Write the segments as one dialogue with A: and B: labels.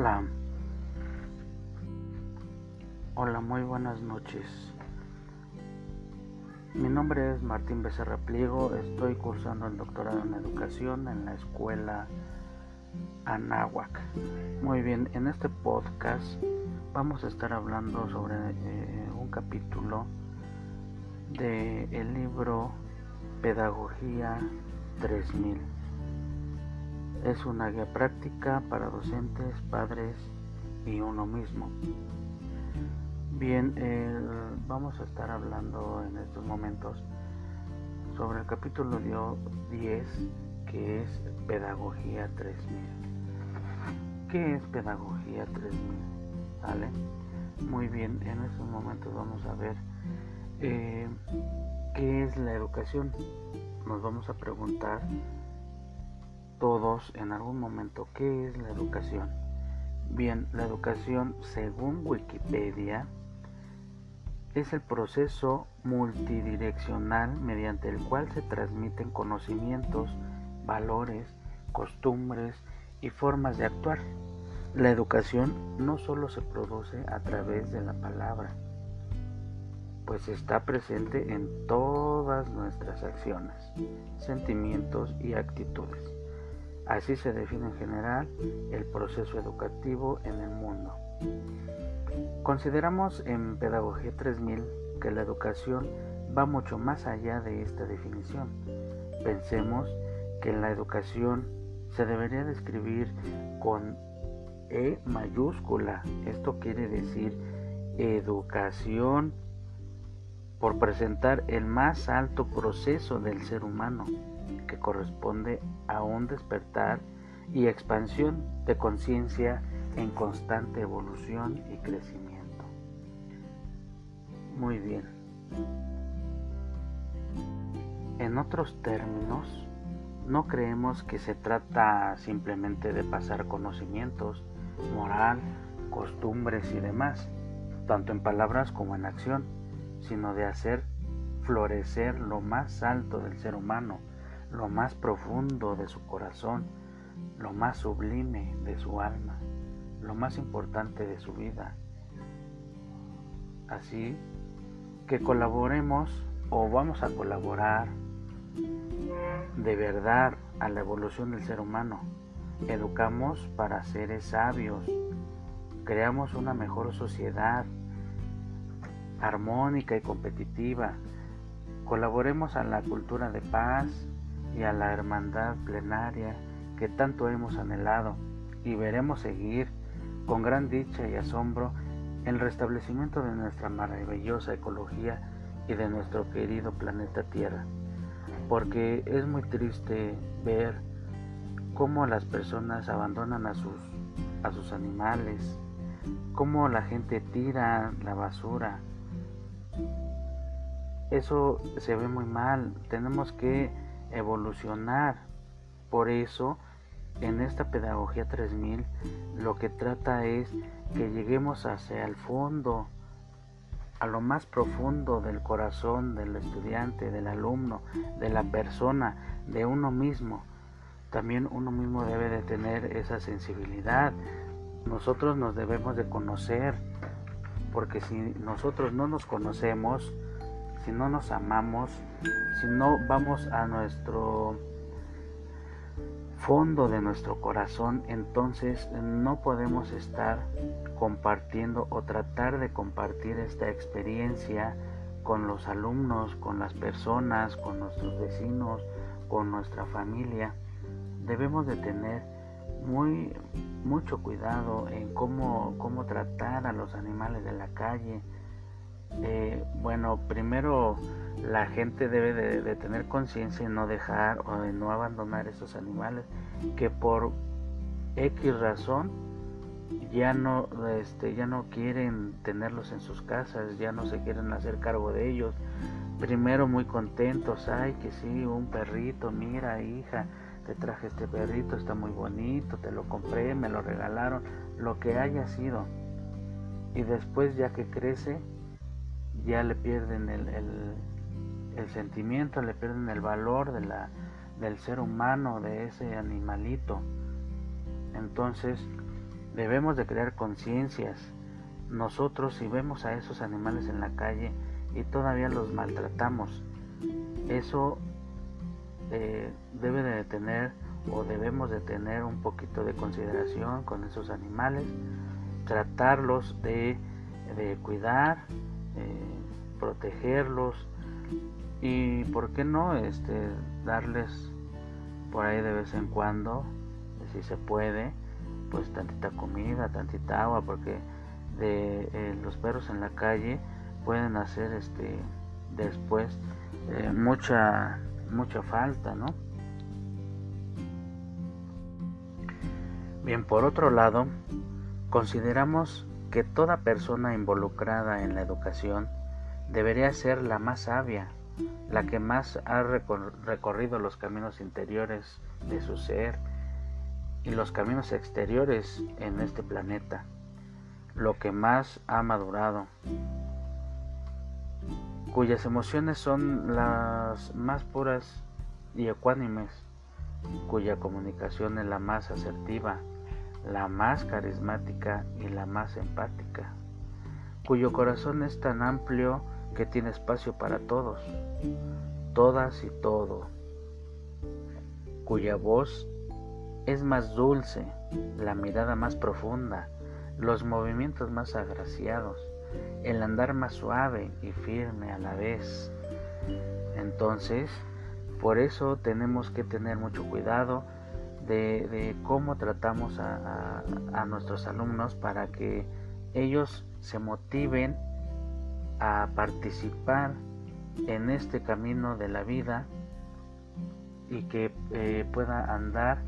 A: Hola. Hola, muy buenas noches. Mi nombre es Martín Becerra Pliego, estoy cursando el doctorado en educación en la escuela Anáhuac. Muy bien, en este podcast vamos a estar hablando sobre eh, un capítulo del el libro Pedagogía 3000. Es una guía práctica para docentes, padres y uno mismo. Bien, vamos a estar hablando en estos momentos sobre el capítulo 10 que es Pedagogía 3000. ¿Qué es Pedagogía 3000? ¿Vale? Muy bien, en estos momentos vamos a ver eh, qué es la educación. Nos vamos a preguntar todos en algún momento qué es la educación. Bien, la educación, según Wikipedia, es el proceso multidireccional mediante el cual se transmiten conocimientos, valores, costumbres y formas de actuar. La educación no solo se produce a través de la palabra, pues está presente en todas nuestras acciones, sentimientos y actitudes. Así se define en general el proceso educativo en el mundo. Consideramos en Pedagogía 3000 que la educación va mucho más allá de esta definición. Pensemos que la educación se debería describir con E mayúscula. Esto quiere decir educación por presentar el más alto proceso del ser humano que corresponde a un despertar y expansión de conciencia en constante evolución y crecimiento. Muy bien. En otros términos, no creemos que se trata simplemente de pasar conocimientos, moral, costumbres y demás, tanto en palabras como en acción, sino de hacer florecer lo más alto del ser humano, lo más profundo de su corazón, lo más sublime de su alma, lo más importante de su vida. Así que colaboremos o vamos a colaborar de verdad a la evolución del ser humano. Educamos para seres sabios, creamos una mejor sociedad armónica y competitiva. Colaboremos a la cultura de paz, y a la hermandad plenaria que tanto hemos anhelado y veremos seguir con gran dicha y asombro el restablecimiento de nuestra maravillosa ecología y de nuestro querido planeta Tierra. Porque es muy triste ver cómo las personas abandonan a sus, a sus animales, cómo la gente tira la basura. Eso se ve muy mal. Tenemos que evolucionar. Por eso, en esta pedagogía 3000, lo que trata es que lleguemos hacia el fondo, a lo más profundo del corazón del estudiante, del alumno, de la persona, de uno mismo. También uno mismo debe de tener esa sensibilidad. Nosotros nos debemos de conocer, porque si nosotros no nos conocemos, si no nos amamos, si no vamos a nuestro fondo de nuestro corazón, entonces no podemos estar compartiendo o tratar de compartir esta experiencia con los alumnos, con las personas, con nuestros vecinos, con nuestra familia. Debemos de tener muy mucho cuidado en cómo, cómo tratar a los animales de la calle, eh, bueno, primero la gente debe de, tener conciencia y no dejar o de no abandonar esos animales que por X razón ya no este ya no quieren tenerlos en sus casas, ya no se quieren hacer cargo de ellos. Primero muy contentos, ay que sí, un perrito, mira hija, te traje este perrito, está muy bonito, te lo compré, me lo regalaron, lo que haya sido. Y después ya que crece, ya le pierden el, el, sentimiento, le pierden el valor de la, del ser humano, de ese animalito. Entonces, Debemos de crear conciencias. Nosotros si vemos a esos animales en la calle y todavía los maltratamos, eso eh, debe de tener o debemos de tener un poquito de consideración con esos animales, tratarlos de, cuidar, eh, protegerlos y por qué no este, darles por ahí de vez en cuando, si se puede, pues tantita comida, tantita agua, porque de eh, los perros en la calle pueden hacer este después eh, mucha mucha falta, ¿no? Bien, por otro lado, consideramos que toda persona involucrada en la educación debería ser la más sabia, la que más ha recorrido los caminos interiores de su ser y los caminos exteriores en este planeta, lo que más ha madurado, cuyas emociones son las más puras y ecuánimes, cuya comunicación es la más asertiva, la más carismática y la más empática, cuyo corazón es tan amplio que tiene espacio para todos, todas y todo, cuya voz es más dulce, la mirada más profunda, los movimientos más agraciados, el andar más suave y firme a la vez. Entonces, por eso tenemos que tener mucho cuidado de, cómo tratamos a, nuestros alumnos para que ellos se motiven a participar en este camino de la vida y que eh, pueda andar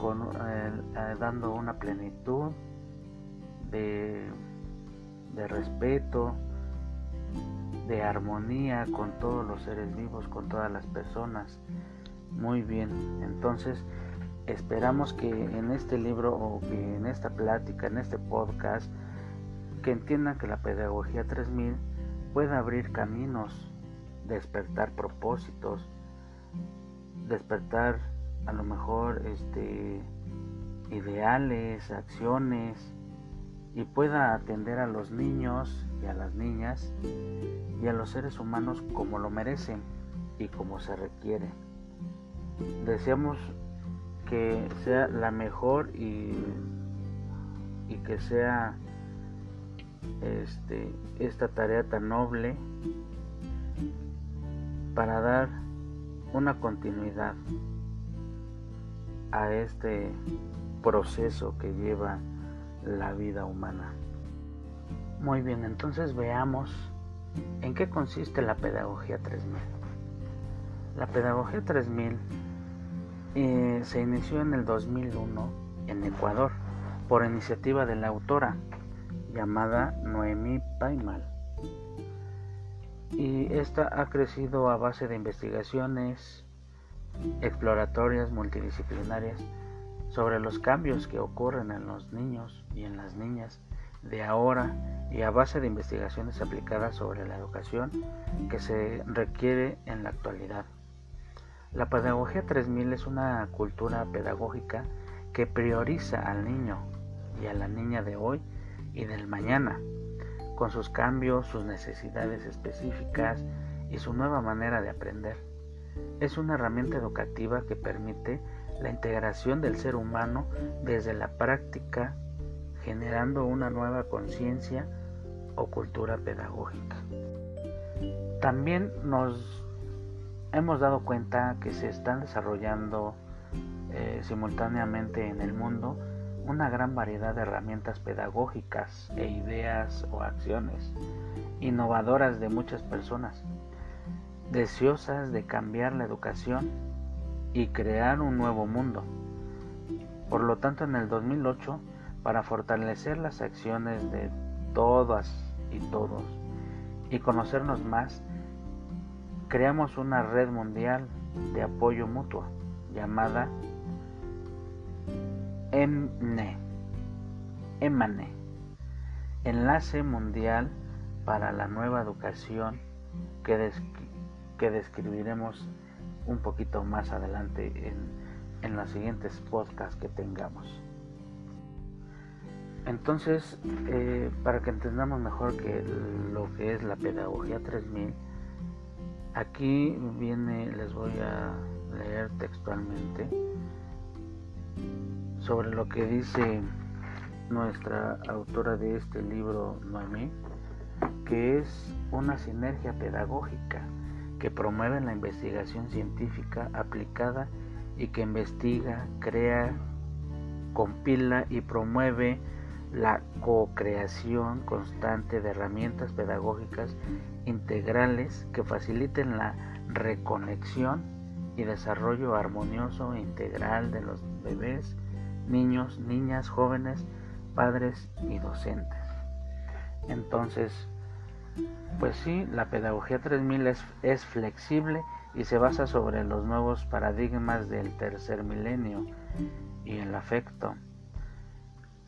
A: con, eh, eh, dando una plenitud de, de respeto, de armonía con todos los seres vivos, con todas las personas. Muy bien, entonces esperamos que en este libro o en esta plática, en este podcast, que entiendan que la pedagogía 3000 pueda abrir caminos, despertar propósitos, despertar a lo mejor este ideales, acciones y pueda atender a los niños y a las niñas y a los seres humanos como lo merecen y como se requiere. Deseamos que sea la mejor y, y que sea este, esta tarea tan noble para dar una continuidad a este proceso que lleva la vida humana. Muy bien, entonces veamos en qué consiste la Pedagogía 3000. La Pedagogía 3000 eh, se inició en el 2001 en Ecuador por iniciativa de la autora llamada Noemí Paimal. Y esta ha crecido a base de investigaciones exploratorias multidisciplinarias sobre los cambios que ocurren en los niños y en las niñas de ahora y a base de investigaciones aplicadas sobre la educación que se requiere en la actualidad. La pedagogía 3000 es una cultura pedagógica que prioriza al niño y a la niña de hoy y del mañana, con sus cambios, sus necesidades específicas y su nueva manera de aprender. Es una herramienta educativa que permite la integración del ser humano desde la práctica, generando una nueva conciencia o cultura pedagógica. También nos hemos dado cuenta que se están desarrollando eh, simultáneamente en el mundo una gran variedad de herramientas pedagógicas e ideas o acciones innovadoras de muchas personas, deseosas de cambiar la educación y crear un nuevo mundo. Por lo tanto, en el 2008, para fortalecer las acciones de todas y todos y conocernos más, creamos una red mundial de apoyo mutuo llamada EMNE, EMANE, Enlace Mundial para la Nueva Educación que, que describiremos un poquito más adelante en, en los siguientes podcasts que tengamos. Entonces, eh, para que entendamos mejor que lo que es la pedagogía 3000, aquí viene, les voy a leer textualmente sobre lo que dice nuestra autora de este libro, Noemí, que es una sinergia pedagógica que promueve la investigación científica aplicada y que investiga, crea, compila y promueve la co-creación constante de herramientas pedagógicas integrales que faciliten la reconexión y desarrollo armonioso e integral de los bebés, niños, niñas, jóvenes, padres y docentes. Entonces, pues sí, la pedagogía 3000 es, es flexible y se basa sobre los nuevos paradigmas del tercer milenio y el afecto.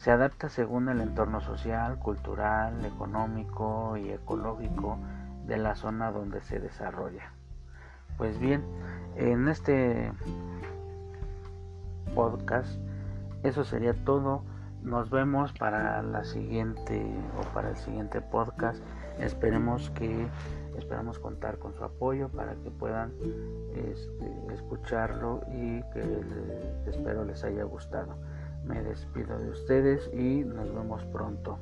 A: Se adapta según el entorno social, cultural, económico y ecológico de la zona donde se desarrolla. Pues bien, en este podcast eso sería todo. Nos vemos para la siguiente o para el siguiente podcast. Esperemos que esperamos contar con su apoyo para que puedan este, escucharlo y que espero les haya gustado. Me despido de ustedes y nos vemos pronto.